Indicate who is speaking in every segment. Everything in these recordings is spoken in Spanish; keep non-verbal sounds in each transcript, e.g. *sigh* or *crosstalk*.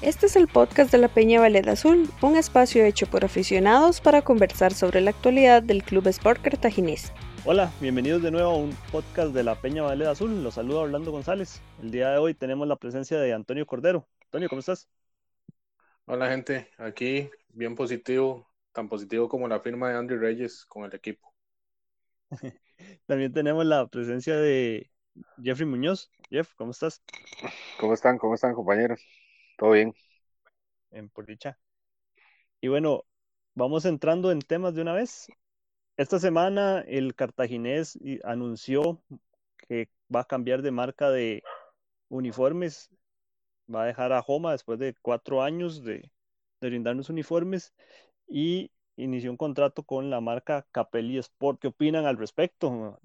Speaker 1: Este es el podcast de la Peña Valeda Azul, un espacio hecho por aficionados para conversar sobre la actualidad del Club Sport Cartaginés.
Speaker 2: Hola, bienvenidos de nuevo a un podcast de la Peña Valeda Azul. Los saluda Orlando González. El día de hoy tenemos la presencia de Antonio Cordero. Antonio, ¿cómo estás?
Speaker 3: Hola gente, aquí bien positivo, tan positivo como la firma de Andrew Reyes con el equipo. *laughs*
Speaker 2: También tenemos la presencia de Jeffrey Muñoz. Jeff, ¿cómo estás?
Speaker 4: ¿Cómo están? ¿Cómo están, compañeros? ¿Todo bien?
Speaker 2: En por Y bueno, vamos entrando en temas de una vez. Esta semana el cartaginés anunció que va a cambiar de marca de uniformes. Va a dejar a Homa después de cuatro años de, de brindarnos uniformes y inició un contrato con la marca Capelli Sport. ¿Qué opinan al respecto?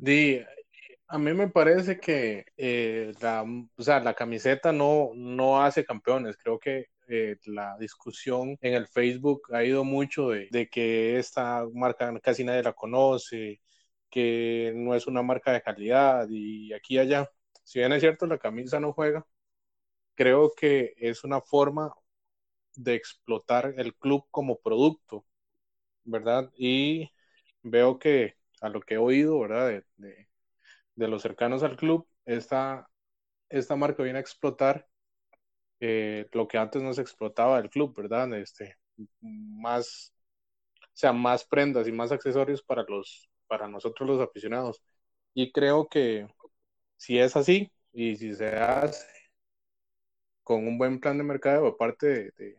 Speaker 3: A mí me parece que eh, la, o sea, la camiseta no, no hace campeones. Creo que eh, la discusión en el Facebook ha ido mucho de, que esta marca casi nadie la conoce, que no es una marca de calidad y aquí y allá. Si bien es cierto, la camisa no juega, creo que es una forma de explotar el club como producto, ¿verdad? Y veo que a lo que he oído, ¿verdad? Los cercanos al club, esta, esta marca viene a explotar eh, lo que antes no se explotaba del club, ¿verdad? Este, más, o sea, más prendas y más accesorios para los, para nosotros los aficionados. Y creo que si es así y si se hace con un buen plan de mercado aparte de,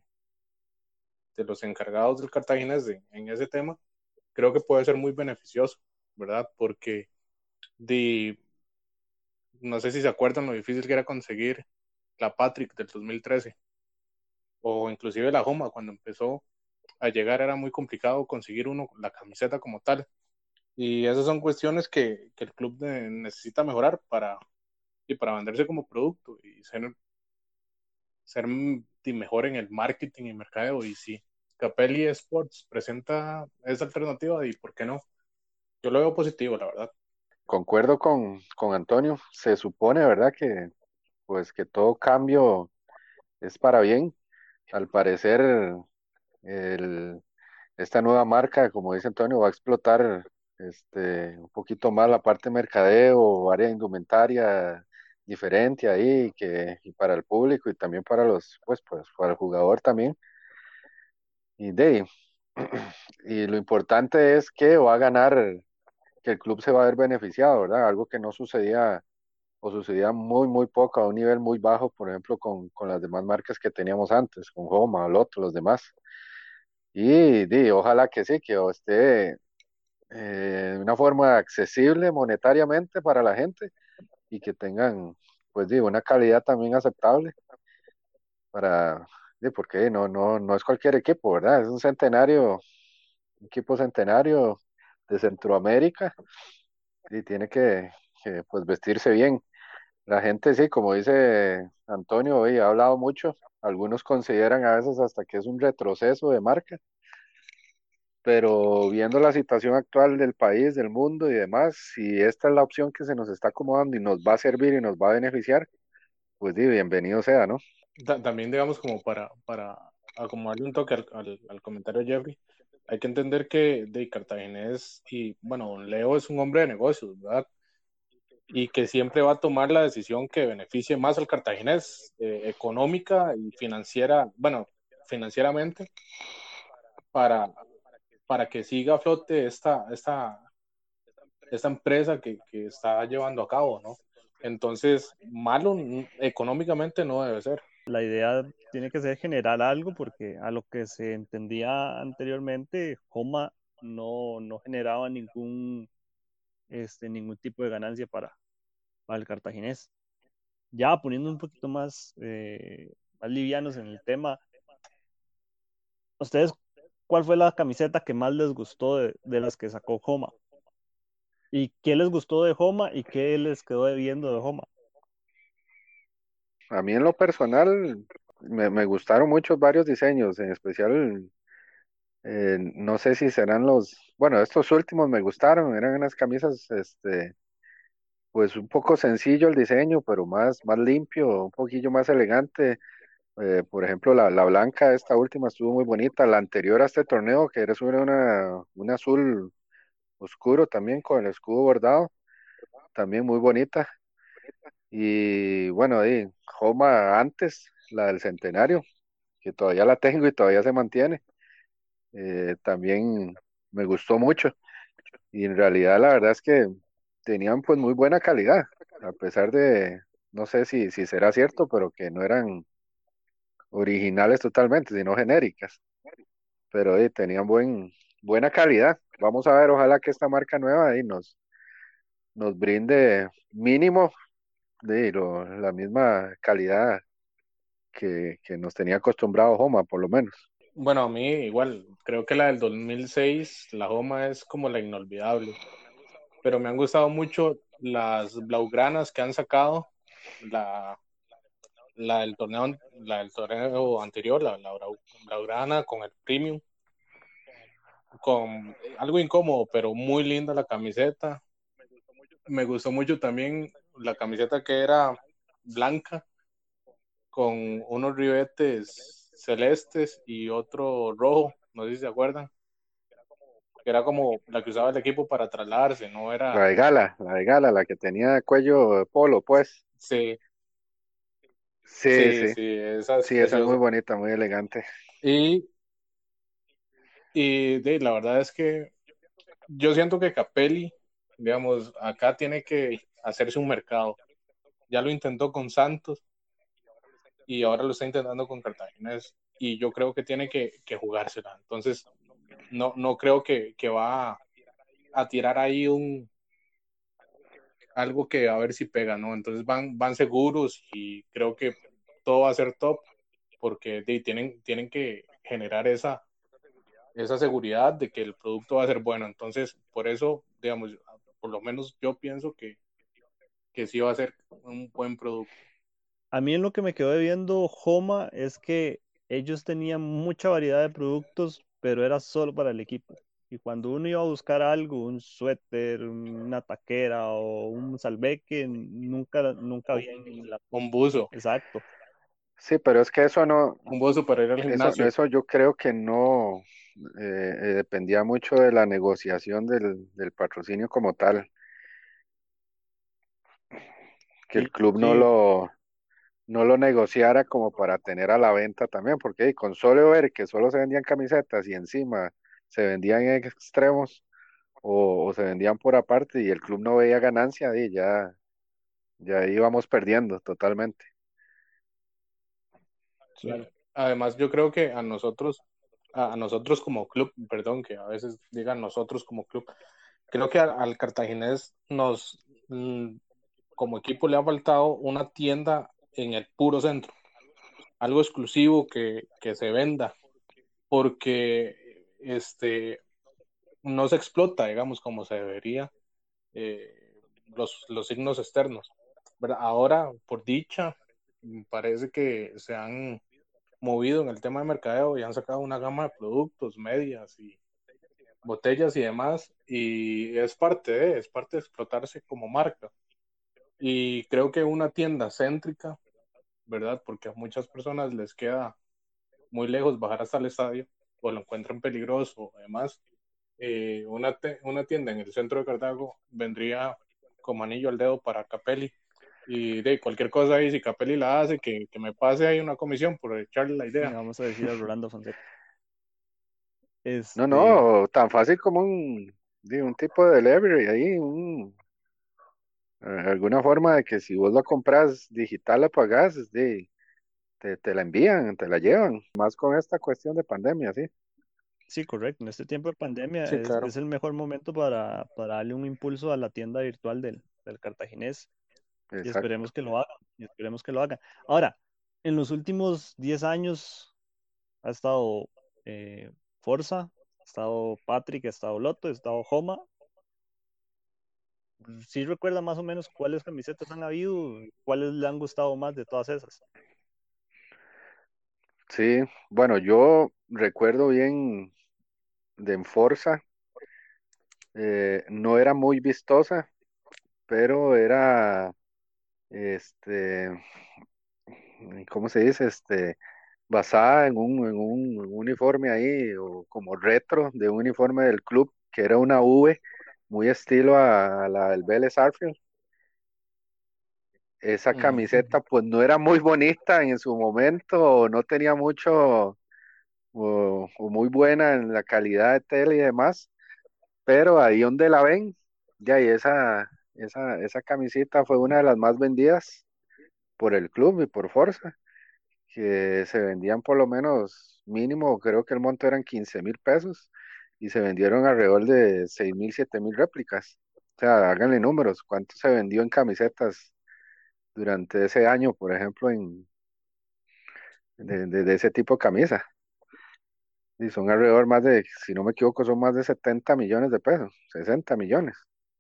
Speaker 3: de los encargados del Cartaginés en ese tema, creo que puede ser muy beneficioso, ¿verdad? Porque de, no sé si se acuerdan lo difícil que era conseguir la Patrick del 2013 o inclusive la Homa cuando empezó a llegar era muy complicado conseguir uno la camiseta como tal y esas son cuestiones que, que el club necesita mejorar para y para venderse como producto y ser ser mejor en el marketing y mercadeo. Y si Capelli Sports presenta esa alternativa, ¿y por qué no? Yo lo veo positivo, la verdad.
Speaker 4: Concuerdo con, con Antonio. Se supone, ¿verdad? Que pues que todo cambio es para bien. Al parecer, el, esta nueva marca, como dice Antonio, va a explotar este, un poquito más la parte de mercadeo, área indumentaria, diferente ahí que y para el público y también para los pues pues para el jugador también y de *clears throat* y lo importante es que va a ganar que el club se va a ver beneficiado verdad algo que no sucedía o sucedía muy muy poco a un nivel muy bajo por ejemplo con, con las demás marcas que teníamos antes con Homa Lotto los demás y de, ojalá que sí que esté eh, de una forma accesible monetariamente para la gente y que tengan, pues digo, una calidad también aceptable para, porque no, no, no es cualquier equipo, ¿verdad? Es un centenario, un equipo centenario de Centroamérica y tiene que, pues vestirse bien. La gente sí, como dice Antonio, hoy ha hablado mucho, algunos consideran a veces hasta que es un retroceso de marca, pero viendo la situación actual del país, del mundo y demás, si esta es la opción que se nos está acomodando y nos va a servir y nos va a beneficiar, pues bienvenido sea, ¿no?
Speaker 3: También, digamos, como para, para acomodarle un toque al, al, comentario de Jeffrey, hay que entender que de Cartaginés y, bueno, Leo es un hombre de negocios, ¿verdad? Y que siempre va a tomar la decisión que beneficie más al cartaginés, eh, económica y financiera, bueno, financieramente, para, para que siga a flote esta, esta, esta empresa que, que está llevando a cabo, ¿no? Entonces, malo económicamente no debe ser.
Speaker 2: La idea tiene que ser generar algo porque a lo que se entendía anteriormente, Homa no, no generaba ningún, este, ningún tipo de ganancia para, el cartaginés. Ya poniendo un poquito más, eh, más livianos en el tema, ¿ustedes cuál fue la camiseta que más les gustó de, las que sacó Homa. ¿Y qué les gustó de Homa y qué les quedó debiendo de Homa?
Speaker 4: A mí en lo personal me, gustaron muchos varios diseños, en especial, eh, no sé si serán los, bueno, estos últimos me gustaron, eran unas camisas, este, pues un poco sencillo el diseño, pero más, más limpio, un poquillo más elegante Eh, por ejemplo, la, la, blanca, esta última estuvo muy bonita. La anterior a este torneo, que era una, una azul oscuro también con el escudo bordado, también muy bonita. Y bueno, ahí, Homa antes, la del centenario, que todavía la tengo y todavía se mantiene. Eh, también me gustó mucho. Y en realidad la verdad es que tenían pues muy buena calidad, a pesar de, no sé si, si será cierto, pero que no eran originales totalmente, sino genéricas. Pero eh, tenían buen, buena calidad. Vamos a ver, ojalá que esta marca nueva ahí nos brinde mínimo de la misma calidad que, que nos tenía acostumbrado Homa, por lo menos.
Speaker 3: Bueno, a mí igual, creo que la del 2006, la Homa es como la inolvidable. Pero me han gustado mucho las blaugranas que han sacado, la, la del torneo, la del torneo anterior, la, la blaugrana con el premium, con algo incómodo, pero muy linda la camiseta. Me gustó mucho también la camiseta que era blanca con unos ribetes celestes y otro rojo, no sé si se acuerdan. Que era como la que usaba el equipo para trasladarse, no era.
Speaker 4: La de gala, la de gala, la que tenía cuello de polo, pues.
Speaker 3: Sí.
Speaker 4: Sí, sí. esa, es, esa es muy bonita, muy elegante.
Speaker 3: Y, y de, la verdad es que yo siento que Capelli, digamos, acá tiene que hacerse un mercado. Ya lo intentó con Santos y ahora lo está intentando con Cartaginés y yo creo que tiene que, que jugársela. Entonces, no, no creo que, que va a, tirar ahí un algo que a ver si pega, ¿no? Entonces van, van seguros y creo que todo va a ser top porque tienen, tienen que generar esa, esa seguridad de que el producto va a ser bueno. Entonces, por eso, digamos, por lo menos yo pienso que, que sí va a ser un buen producto.
Speaker 2: A mí en lo que me quedó viendo Homa es que ellos tenían mucha variedad de productos, pero era solo para el equipo. Y cuando uno iba a buscar algo, un suéter, una taquera o un salveque, nunca, nunca había
Speaker 3: un buzo.
Speaker 2: Exacto.
Speaker 4: Sí, pero es que eso no.
Speaker 3: Un buzo para ir al gimnasio.
Speaker 4: Eso, yo creo que no eh, eh, dependía mucho de la negociación del, del patrocinio como tal que el club no lo no lo negociara como para tener a la venta también, porque con solo ver que solo se vendían camisetas y encima se vendían en extremos o, se vendían por aparte y el club no veía ganancia, y ya, ya íbamos perdiendo totalmente.
Speaker 3: Además, yo creo que a nosotros, a, nosotros como club, perdón, que a veces digan nosotros como club, creo que al, al cartaginés nos, mm, como equipo le ha faltado una tienda en el puro centro, algo exclusivo que, se venda, porque este, no se explota, digamos, como se debería eh, los, los signos externos. Ahora, por dicha, parece que se han movido en el tema de mercadeo y han sacado una gama de productos, medias y botellas y demás, y es parte de, es parte de explotarse como marca. Y creo que una tienda céntrica, ¿verdad? Porque a muchas personas les queda muy lejos bajar hasta el estadio o lo encuentran peligroso, además, eh, una, una tienda en el centro de Cartago vendría como anillo al dedo para Capelli. Y de cualquier cosa ahí, si Capelli la hace, que, que me pase ahí una comisión por echarle la idea.
Speaker 2: vamos a decir a Rolando Fonseca.
Speaker 4: No, no, este tan fácil como un, un tipo de delivery ahí, un, alguna forma de que si vos la compras digital la pagás, de, te, te, la envían, te la llevan, más con esta cuestión de pandemia, ¿sí?
Speaker 2: Sí, correcto. En este tiempo de pandemia es, el mejor momento para, para, darle un impulso a la tienda virtual del, del cartaginés. Y esperemos que lo hagan. Y esperemos que lo hagan. Ahora, en los últimos 10 años ha estado eh, Forza, ha estado Patrick, ha estado Loto, ha estado Homa, sí recuerda más o menos cuáles camisetas han habido, cuáles le han gustado más de todas esas.
Speaker 4: Sí, bueno, yo recuerdo bien de Enforza, eh, no era muy vistosa, pero era, este, ¿cómo se dice? Este, basada en un, en un uniforme ahí, o como retro de un uniforme del club, que era una V, muy estilo a, la del Vélez Arfield. Esa camiseta pues no era muy bonita en su momento, no tenía mucho o, muy buena en la calidad de tela y demás, pero ahí donde la ven, ya y esa, esa, esa camiseta fue una de las más vendidas por el club y por Forza, que se vendían por lo menos mínimo, creo que el monto eran 15 mil pesos y se vendieron alrededor de 6 mil, 7 mil réplicas. O sea, háganle números, cuánto se vendió en camisetas durante ese año, por ejemplo, en de, ese tipo de camisa. Y son alrededor más de, si no me equivoco, son más de 70 millones de pesos, 60 millones.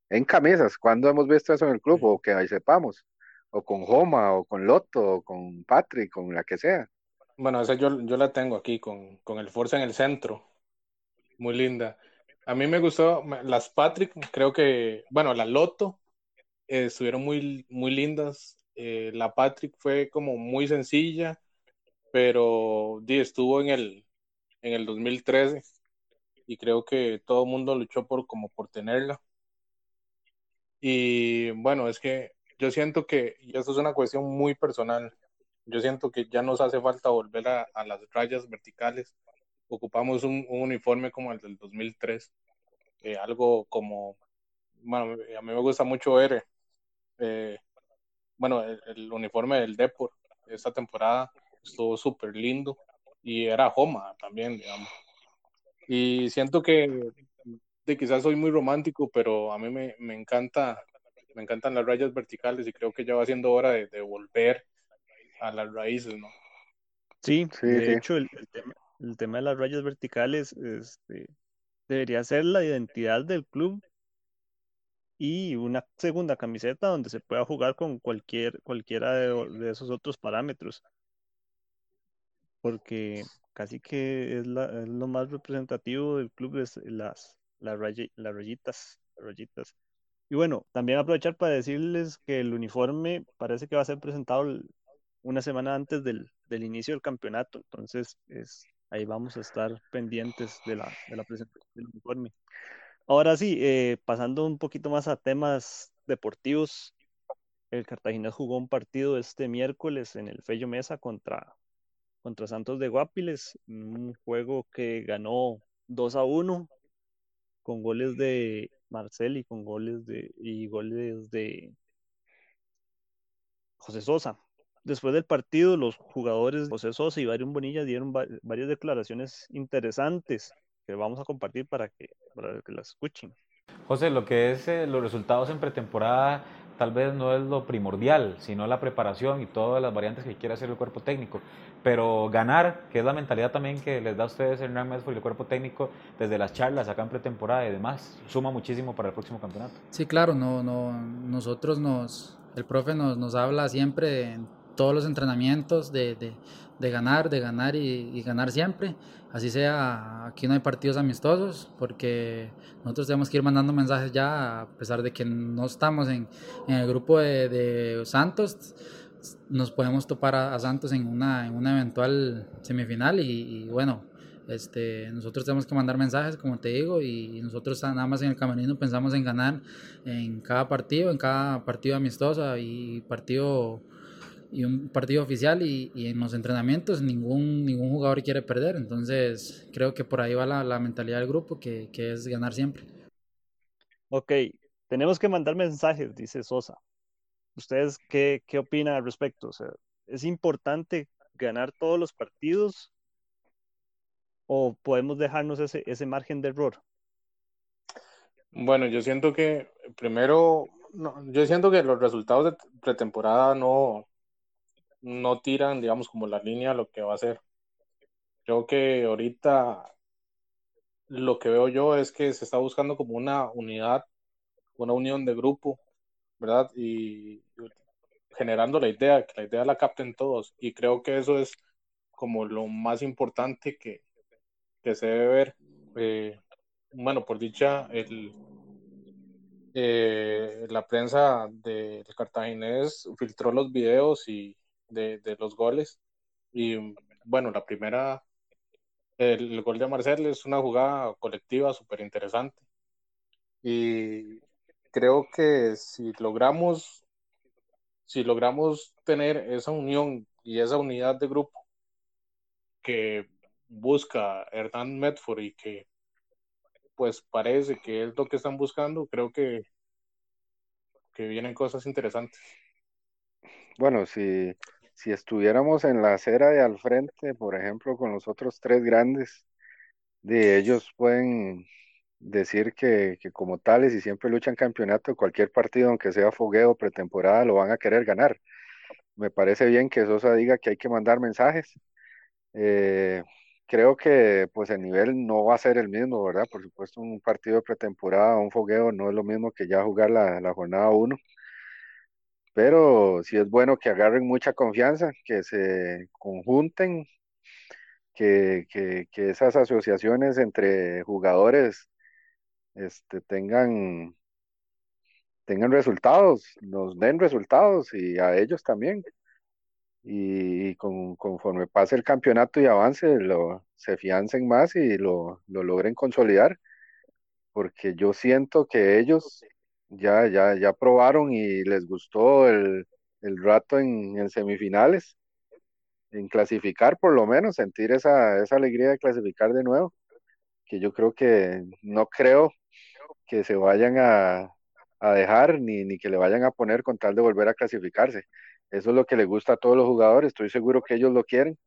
Speaker 4: En camisas, ¿cuándo hemos visto eso en el club? O que ahí sepamos. O con Joma, o con Loto, o con Patrick, con la que sea.
Speaker 3: Bueno, esa yo, yo la tengo aquí, con, con el Forza en el centro. Muy linda. A mí me gustó las Patrick, creo que, bueno, la Loto eh, estuvieron muy, muy lindas. Eh, la Patrick fue como muy sencilla, pero di, estuvo en el, en el 2013 y creo que todo el mundo luchó por como por tenerla. Y bueno, es que yo siento que, y esto es una cuestión muy personal, yo siento que ya nos hace falta volver a, las rayas verticales. Ocupamos un, uniforme como el del 2003, eh, algo como, bueno, a mí me gusta mucho ver, eh, bueno, el, uniforme del Depor esta temporada estuvo súper lindo y era Homa también, digamos. Y siento que de quizás soy muy romántico, pero a mí me, me, encanta, me encantan las rayas verticales y creo que ya va siendo hora de, volver a las raíces, ¿no?
Speaker 2: Sí, de hecho el, tema, de las rayas verticales este, debería ser la identidad del club y una segunda camiseta donde se pueda jugar con cualquier, cualquiera de esos otros parámetros porque casi que es, lo más representativo del club, es las, las, las rayitas, rayitas. Y bueno, también aprovechar para decirles que el uniforme parece que va a ser presentado una semana antes del, del inicio del campeonato, entonces es, ahí vamos a estar pendientes de la, de la presentación del uniforme. Ahora sí, eh, pasando un poquito más a temas deportivos, el Cartagena jugó un partido este miércoles en el Fello Mesa contra, contra Santos de Guapiles, un juego que ganó 2 a 1 con goles de Marcel y con goles de y goles de José Sosa. Después del partido, los jugadores José Sosa y Byron Bonilla dieron varias declaraciones interesantes que vamos a compartir para que, para que las escuchen.
Speaker 5: José, lo que es eh, los resultados en pretemporada tal vez no es lo primordial, sino la preparación y todas las variantes que quiere hacer el cuerpo técnico. Pero ganar, que es la mentalidad también que les da a ustedes el Real y el cuerpo técnico desde las charlas acá en pretemporada y demás, suma muchísimo para el próximo campeonato.
Speaker 6: Sí, claro, no, no, nosotros nos, el profe nos, nos habla siempre todos los entrenamientos de, de, ganar, de ganar y, ganar siempre. Así sea, aquí no hay partidos amistosos, porque nosotros tenemos que ir mandando mensajes ya, a pesar de que no estamos en, en el grupo de, de, Santos, nos podemos topar a, Santos en una, en una eventual semifinal y, bueno, este, nosotros tenemos que mandar mensajes, como te digo, y nosotros nada más en el camerino pensamos en ganar en cada partido, en cada partido amistoso y partido y un partido oficial y, y, en los entrenamientos ningún, ningún jugador quiere perder. Entonces creo que por ahí va la, la mentalidad del grupo, que, que, es ganar siempre.
Speaker 2: Ok, tenemos que mandar mensajes, dice Sosa. ¿Ustedes qué, qué opinan al respecto? O sea, ¿Es importante ganar todos los partidos o podemos dejarnos ese, ese margen de error?
Speaker 3: Bueno, yo siento que primero, no, yo siento que los resultados de pretemporada no, no tiran, digamos, como la línea lo que va a hacer. Creo que ahorita lo que veo yo es que se está buscando como una unidad, una unión de grupo, ¿verdad? Y generando la idea, que la idea la capten todos. Y creo que eso es como lo más importante que, se debe ver. Eh, bueno, por dicha, el, eh, la prensa de Cartaginés filtró los videos y, de, de los goles. Y bueno, la primera, el, gol de Marcel es una jugada colectiva súper interesante. Y creo que si logramos, si logramos tener esa unión y esa unidad de grupo que busca Hernán Medford y que pues parece que es lo que están buscando, creo que, que vienen cosas interesantes.
Speaker 4: Bueno, si, si estuviéramos en la acera de al frente, por ejemplo, con los otros tres grandes, de ellos pueden decir que, como tales y siempre luchan campeonato, cualquier partido, aunque sea fogueo pretemporada, lo van a querer ganar. Me parece bien que Sosa diga que hay que mandar mensajes. Eh, creo que pues el nivel no va a ser el mismo, ¿verdad? Por supuesto, un partido de pretemporada, un fogueo, no es lo mismo que ya jugar la, la jornada 1 pero sí es bueno que agarren mucha confianza, que se conjunten, que, que, que esas asociaciones entre jugadores este, tengan, tengan resultados, nos den resultados y a ellos también. Y, con, conforme pase el campeonato y avance, lo, se fiancen más y lo, lo logren consolidar, porque yo siento que ellos ya, ya, ya probaron y les gustó el, el rato en, semifinales, en clasificar por lo menos, sentir esa, esa alegría de clasificar de nuevo, que yo creo que no creo que se vayan a, a dejar ni, ni que le vayan a poner con tal de volver a clasificarse. Eso es lo que le gusta a todos los jugadores, estoy seguro que ellos lo quieren.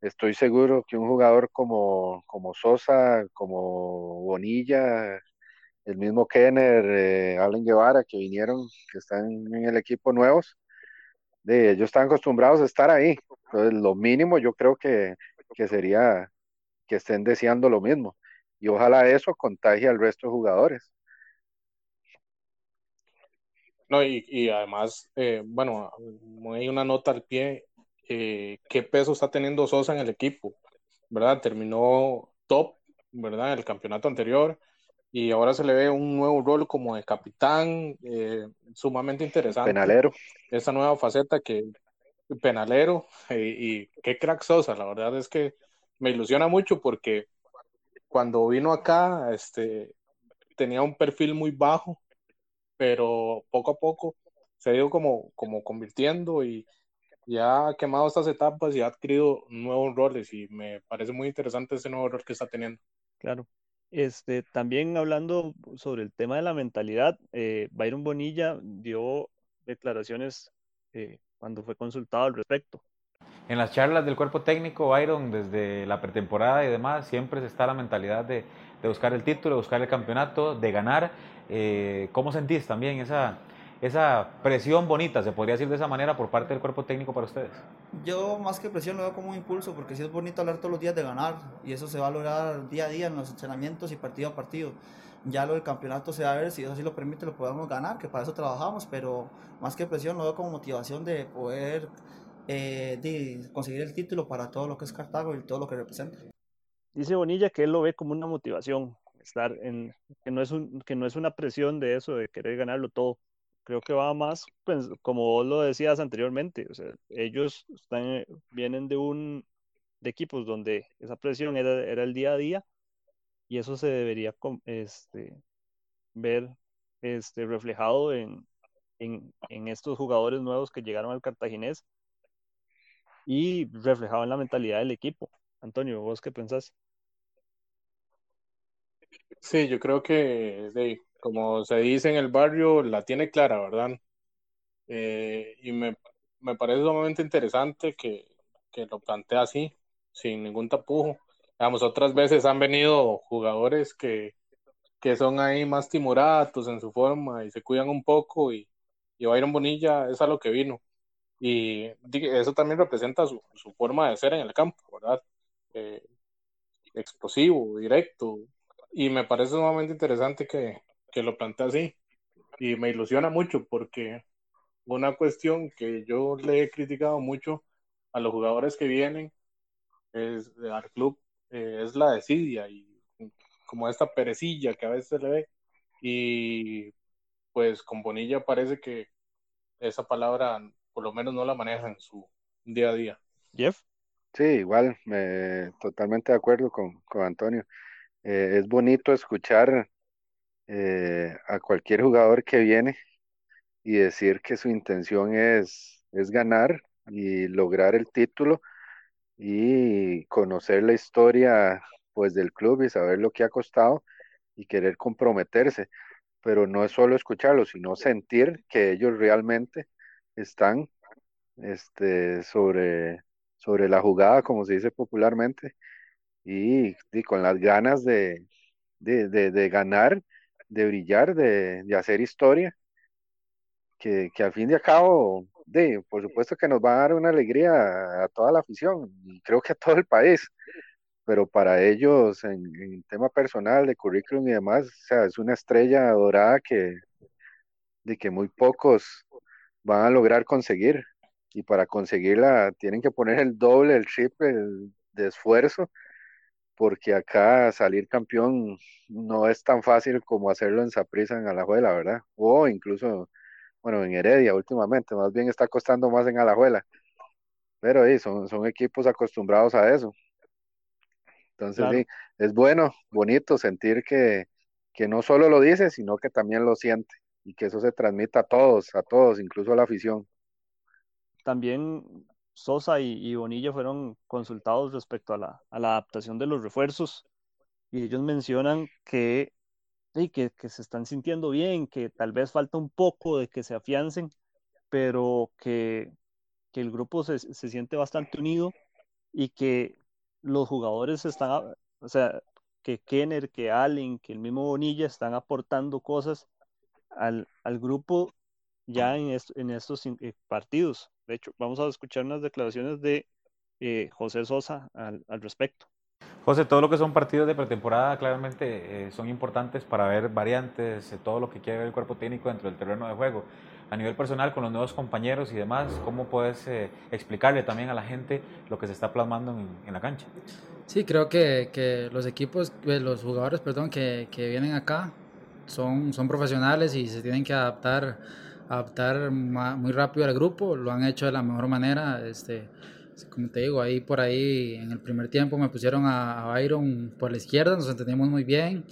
Speaker 4: Estoy seguro que un jugador como, como Sosa, como Bonilla, el mismo Kenner, eh, Allen Guevara, que vinieron, que están en el equipo nuevos, de, ellos están acostumbrados a estar ahí. Entonces, lo mínimo yo creo que, que sería que estén deseando lo mismo. Y ojalá eso contagie al resto de jugadores.
Speaker 3: No, y, y además, eh, bueno, hay una nota al pie, eh, qué peso está teniendo Sosa en el equipo, ¿verdad? Terminó top, ¿verdad? En el campeonato anterior, y ahora se le ve un nuevo rol como de capitán, eh, sumamente interesante.
Speaker 4: Penalero.
Speaker 3: Esta nueva faceta que penalero *laughs* eh, y qué crack Sosa, la verdad es que me ilusiona mucho porque cuando vino acá este, tenía un perfil muy bajo, pero poco a poco se ha ido como, como convirtiendo y ya ha quemado estas etapas y ha adquirido nuevos roles y me parece muy interesante ese nuevo rol que está teniendo.
Speaker 2: Claro. Este, también hablando sobre el tema de la mentalidad, eh, Byron Bonilla dio declaraciones eh, cuando fue consultado al respecto.
Speaker 5: En las charlas del cuerpo técnico, Byron, desde la pretemporada y demás, siempre está la mentalidad de, buscar el título, de buscar el campeonato, de ganar. Eh, ¿Cómo sentís también esa, esa presión bonita, se podría decir de esa manera, por parte del cuerpo técnico para ustedes?
Speaker 7: Yo más que presión lo veo como un impulso, porque sí es bonito hablar todos los días de ganar, y eso se va a lograr día a día en los entrenamientos y partido a partido. Ya lo del campeonato se va a ver, si eso sí lo permite, lo podemos ganar, que para eso trabajamos, pero más que presión lo veo como motivación de poder eh, de conseguir el título para todo lo que es Cartago y todo lo que representa.
Speaker 2: Dice Bonilla que él lo ve como una motivación, estar en, que no es, un, que no es una presión de eso, de querer ganarlo todo creo que va más, pues, como vos lo decías anteriormente, o sea, ellos están, vienen de un de equipos donde esa presión era, era el día a día y eso se debería este, ver este, reflejado en, en, en estos jugadores nuevos que llegaron al cartaginés y reflejado en la mentalidad del equipo. Antonio, ¿vos qué pensás?
Speaker 3: Sí, yo creo que de, como se dice en el barrio, la tiene clara, ¿verdad? Eh, y me, me, parece sumamente interesante que, que, lo plantea así, sin ningún tapujo. Digamos, otras veces han venido jugadores que, que son ahí más timoratos en su forma y se cuidan un poco y, y Byron Bonilla es a lo que vino. Y eso también representa su, su forma de ser en el campo, ¿verdad? Eh, explosivo, directo. Y me parece sumamente interesante que, que lo plantea así. Y me ilusiona mucho porque una cuestión que yo le he criticado mucho a los jugadores que vienen es, al club eh, es la desidia y como esta perecilla que a veces se le ve. Y pues con Bonilla parece que esa palabra por lo menos no la maneja en su, día a día.
Speaker 2: Jeff.
Speaker 4: Sí, igual, me, totalmente de acuerdo con, con Antonio. Eh, es bonito escuchar eh, a cualquier jugador que viene y decir que su intención es, es ganar y lograr el título y conocer la historia pues del club y saber lo que ha costado y querer comprometerse, pero no es solo escucharlo, sino sentir que ellos realmente están este, sobre, sobre la jugada, como se dice popularmente, y, con las ganas de, de, de, ganar, de brillar, de, de hacer historia, que, que, al fin y al cabo, de, por supuesto que nos va a dar una alegría a toda la afición y creo que a todo el país, pero para ellos en, en tema personal, de currículum y demás, o sea, es una estrella dorada que, de que muy pocos van a lograr conseguir y para conseguirla tienen que poner el doble, el triple de esfuerzo porque acá salir campeón no es tan fácil como hacerlo en Saprissa, en Alajuela, ¿verdad? O incluso, bueno, en Heredia últimamente, más bien está costando más en Alajuela. Pero sí, son, son equipos acostumbrados a eso. Entonces, sí, es bueno, bonito sentir que, que no solo lo dice, sino que también lo siente y que eso se transmita a todos, a todos, incluso a la afición.
Speaker 2: También Sosa y, Bonilla fueron consultados respecto a la, adaptación de los refuerzos y ellos mencionan que, que, se están sintiendo bien, que tal vez falta un poco de que se afiancen, pero que, el grupo se, siente bastante unido y que los jugadores están, o sea, que Kenner, que Allen, que el mismo Bonilla están aportando cosas al, grupo ya en, estos eh, partidos. De hecho, vamos a escuchar unas declaraciones de eh, José Sosa al, respecto.
Speaker 5: José, todo lo que son partidos de pretemporada claramente eh, son importantes para ver variantes, eh, todo lo que quiere ver el cuerpo técnico dentro del terreno de juego. A nivel personal, con los nuevos compañeros y demás, ¿cómo puedes explicarle también a la gente lo que se está plasmando en, la cancha?
Speaker 6: Sí, creo que, que, los equipos, los jugadores, perdón, que, que vienen acá son, son profesionales y se tienen que adaptar adaptar muy rápido al grupo, lo han hecho de la mejor manera, este, como te digo, ahí por ahí en el primer tiempo me pusieron a, Byron por la izquierda, nos entendimos muy bien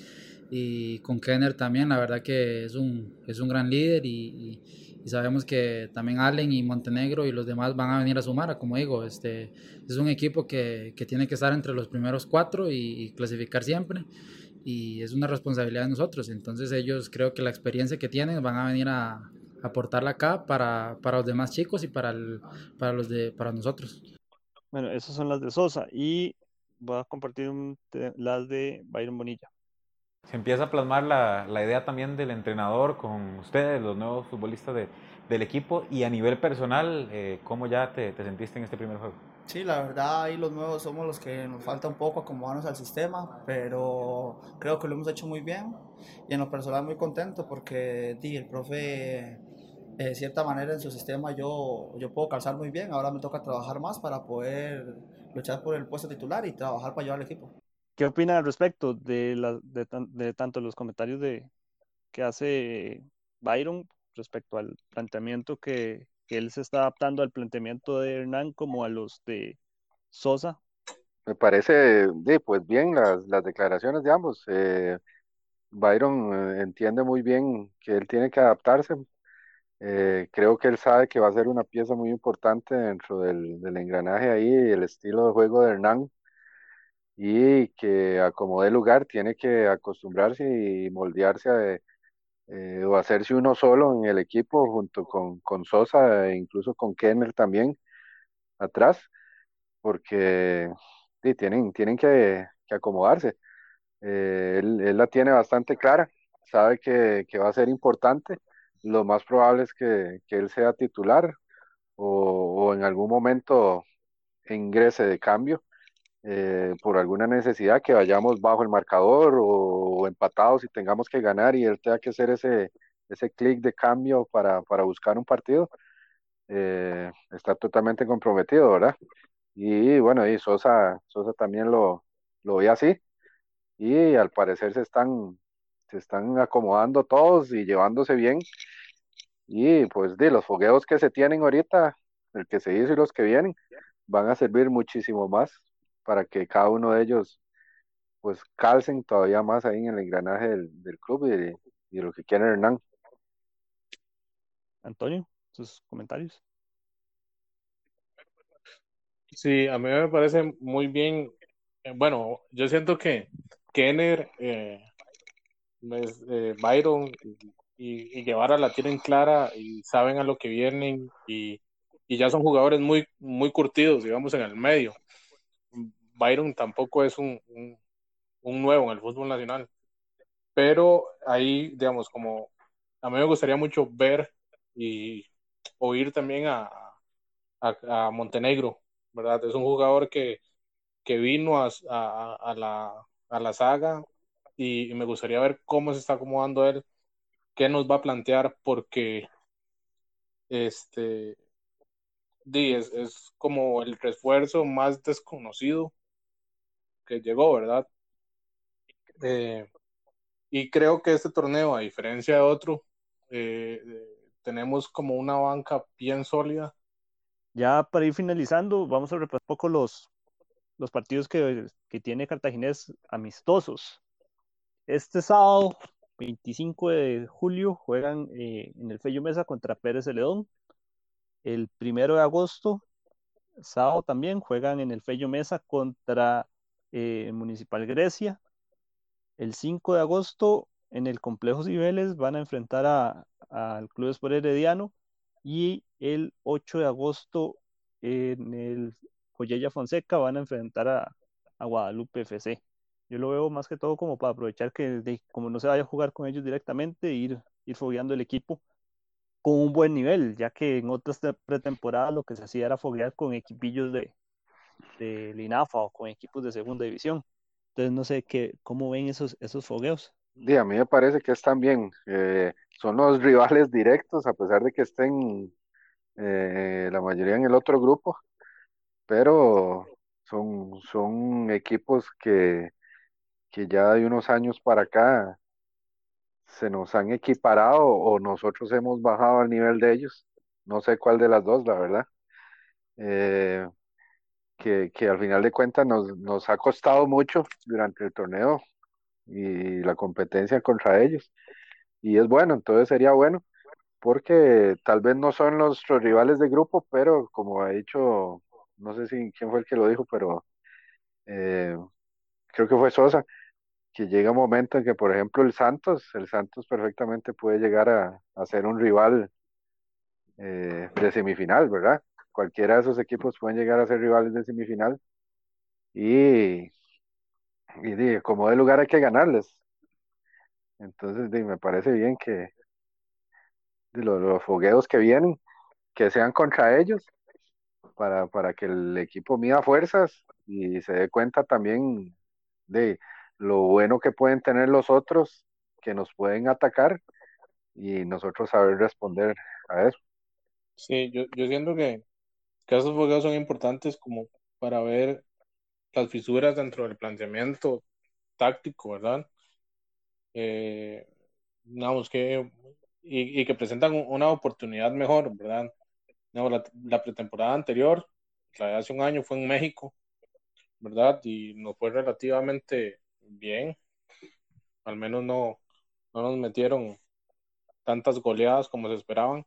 Speaker 6: y con Kenner también, la verdad que es un, es un gran líder y, sabemos que también Allen y Montenegro y los demás van a venir a sumar, como digo, este, es un equipo que, que tiene que estar entre los primeros cuatro y, clasificar siempre y es una responsabilidad de nosotros, entonces ellos creo que la experiencia que tienen van a venir a, aportarla acá para, para los demás chicos y para, el, para, los de, para nosotros.
Speaker 2: Bueno, esas son las de Sosa y voy a compartir las de Byron Bonilla.
Speaker 5: Se empieza a plasmar la, la, idea también del entrenador con ustedes, los nuevos futbolistas de, del equipo y a nivel personal, eh, ¿cómo ya te, te, sentiste en este primer juego?
Speaker 7: Sí, la verdad ahí los nuevos somos los que nos falta un poco acomodarnos al sistema, pero creo que lo hemos hecho muy bien y en lo personal muy contento porque di, el profe de cierta manera en su sistema yo, yo puedo calzar muy bien, ahora me toca trabajar más para poder luchar por el puesto titular y trabajar para llevar al equipo.
Speaker 2: ¿Qué opina al respecto de, la, de, tanto los comentarios de, que hace Byron respecto al planteamiento que, él se está adaptando al planteamiento de Hernán como a los de Sosa?
Speaker 4: Me parece, pues bien las, las declaraciones de ambos. Eh, Byron eh, entiende muy bien que él tiene que adaptarse eh, creo que él sabe que va a ser una pieza muy importante dentro del, engranaje ahí, el estilo de juego de Hernán, y que a como de lugar tiene que acostumbrarse y moldearse a, eh, o hacerse uno solo en el equipo junto con, con Sosa e incluso con Kenner también atrás, porque tienen, tienen que, acomodarse. Eh, él, la tiene bastante clara, sabe que, que va a ser importante lo más probable es que, él sea titular o, en algún momento ingrese de cambio eh, por alguna necesidad que vayamos bajo el marcador o, empatados y tengamos que ganar y él tenga que hacer ese, ese clic de cambio para, buscar un partido. Eh, está totalmente comprometido, ¿verdad? Y bueno, y Sosa, Sosa también lo, lo ve así y al parecer se están se están acomodando todos y llevándose bien. Y pues de los fogueos que se tienen ahorita, el que se hizo y los que vienen, van a servir muchísimo más para que cada uno de ellos pues calcen todavía más ahí en el engranaje del, del club y de, y lo que quiere Hernán.
Speaker 2: Antonio, sus comentarios.
Speaker 3: Sí, a mí me parece muy bien. eh, Bueno, yo siento que Kenner, eh, eh, Byron y, y Guevara la tienen clara y saben a lo que vienen y, y ya son jugadores muy, muy curtidos, digamos, en el medio. Byron tampoco es un, un, nuevo en el fútbol nacional, pero ahí, digamos, como a mí me gustaría mucho ver y oír también a, a, a Montenegro, ¿verdad? Es un jugador que, que vino a, a, a la, a la saga y, me gustaría ver cómo se está acomodando él, qué nos va a plantear, porque este es, es como el refuerzo más desconocido que llegó, ¿verdad? Eh, y creo que este torneo, a diferencia de otro, eh, eh, tenemos como una banca bien sólida.
Speaker 2: Ya para ir finalizando, vamos a repasar un poco los, los partidos que, que tiene Cartaginés amistosos. Este sábado, 25 de julio, juegan eh, en el Fello Mesa contra Pérez Celedón. El primero de agosto, sábado también, juegan en el Fello Mesa contra eh, Municipal Grecia. El 5 de agosto, en el Complejo Cibeles, van a enfrentar al Club Sport Herediano. Y el 8 de agosto, en el Joyella Fonseca, van a enfrentar a, a Guadalupe FC. Yo lo veo más que todo como para aprovechar que, como no se vaya a jugar con ellos directamente, ir, ir fogueando el equipo con un buen nivel, ya que en otras pretemporadas lo que se hacía era foguear con equipillos de, de Linafa o con equipos de segunda división. Entonces no sé qué, cómo ven esos, esos fogueos.
Speaker 4: Sí, a mí me parece que están bien. Eh, son los *laughs* rivales directos, a pesar de que estén eh, la mayoría en el otro grupo, pero son, son equipos que, que ya de unos años para acá se nos han equiparado o nosotros hemos bajado al nivel de ellos. No sé cuál de las dos, la verdad. Eh, que, que al final de cuentas nos, nos ha costado mucho durante el torneo y la competencia contra ellos. Y es bueno, entonces sería bueno, porque tal vez no son nuestros rivales de grupo, pero como ha dicho, no sé si quién fue el que lo dijo, pero eh, creo que fue Sosa, que llega un momento en que, por ejemplo, el Santos, el Santos perfectamente puede llegar a, a ser un rival eh, de semifinal, ¿verdad? Cualquiera de esos equipos pueden llegar a ser rivales de semifinal y, y como de lugar hay que ganarles. Entonces, me parece bien que los, los fogueos que vienen, que sean contra ellos, para, para que el equipo mida fuerzas y se dé cuenta también de lo bueno que pueden tener los otros que nos pueden atacar y nosotros saber responder a eso.
Speaker 3: Sí, yo, yo siento que, esos fogueos son importantes como para ver las fisuras dentro del planteamiento táctico, ¿verdad? Eh, digamos que, y, y, que presentan una oportunidad mejor, ¿verdad? La, la, pretemporada anterior, la de hace un año, fue en México, ¿verdad? Y nos fue relativamente bien, al menos no, no nos metieron tantas goleadas como se esperaban,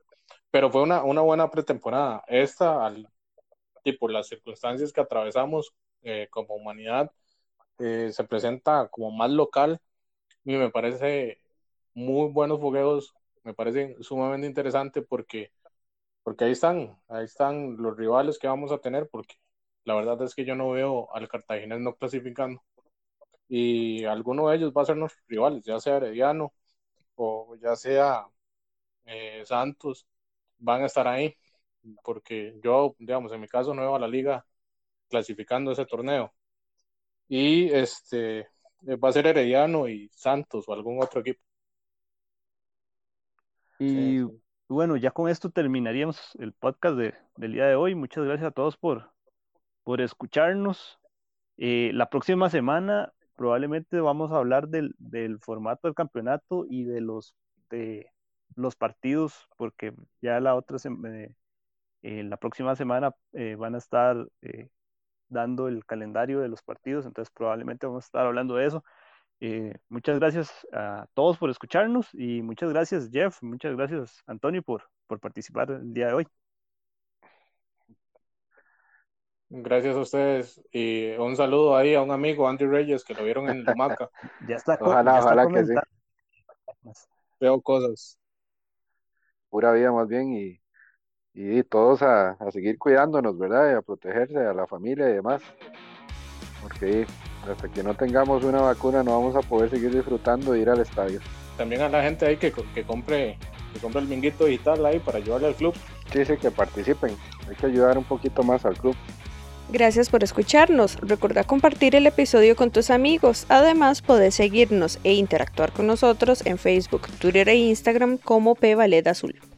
Speaker 3: pero fue una, una buena pretemporada. Esta, al, y por las circunstancias que atravesamos eh, como humanidad, eh, se presenta como más local y me parece muy buenos fogueos, me parece sumamente interesante porque, porque ahí están, ahí están los rivales que vamos a tener, porque la verdad es que yo no veo al Cartaginés no clasificando y alguno de ellos va a ser nuestros rivales, ya sea Herediano o ya sea eh, Santos, van a estar ahí, porque yo, digamos, en mi caso no veo a la liga clasificando ese torneo. Y este va a ser Herediano y Santos o algún otro equipo.
Speaker 2: Y sí. bueno, ya con esto terminaríamos el podcast de, del día de hoy. Muchas gracias a todos por, por escucharnos. Eh, la próxima semana probablemente vamos a hablar del, del, formato del campeonato y de los, de los partidos, porque ya la otra, Eh, la próxima semana eh, van a estar eh, dando el calendario de los partidos, entonces probablemente vamos a estar hablando de eso. muchas gracias a todos por escucharnos y muchas gracias Jeff, muchas gracias Antonio por, por participar el día de hoy.
Speaker 3: Gracias a ustedes y un saludo ahí a un amigo, Andy Reyes, que lo vieron en Lumaca. *laughs*
Speaker 2: ya está.
Speaker 4: Ojalá, ojalá que sí.
Speaker 3: Veo cosas.
Speaker 4: Pura vida más bien y, y todos a, a, seguir cuidándonos, ¿verdad? Y a protegerse, a la familia y demás. Porque hasta que no tengamos una vacuna no vamos a poder seguir disfrutando de ir al estadio.
Speaker 3: También a la gente ahí que, que compre que compre el minguito digital ahí para ayudarle al club.
Speaker 4: Sí, sí, que participen. Hay que ayudar un poquito más al club.
Speaker 1: Gracias por escucharnos. Recuerda compartir el episodio con tus amigos. Además, podés seguirnos e interactuar con nosotros en Facebook, Twitter e Instagram como P Azul.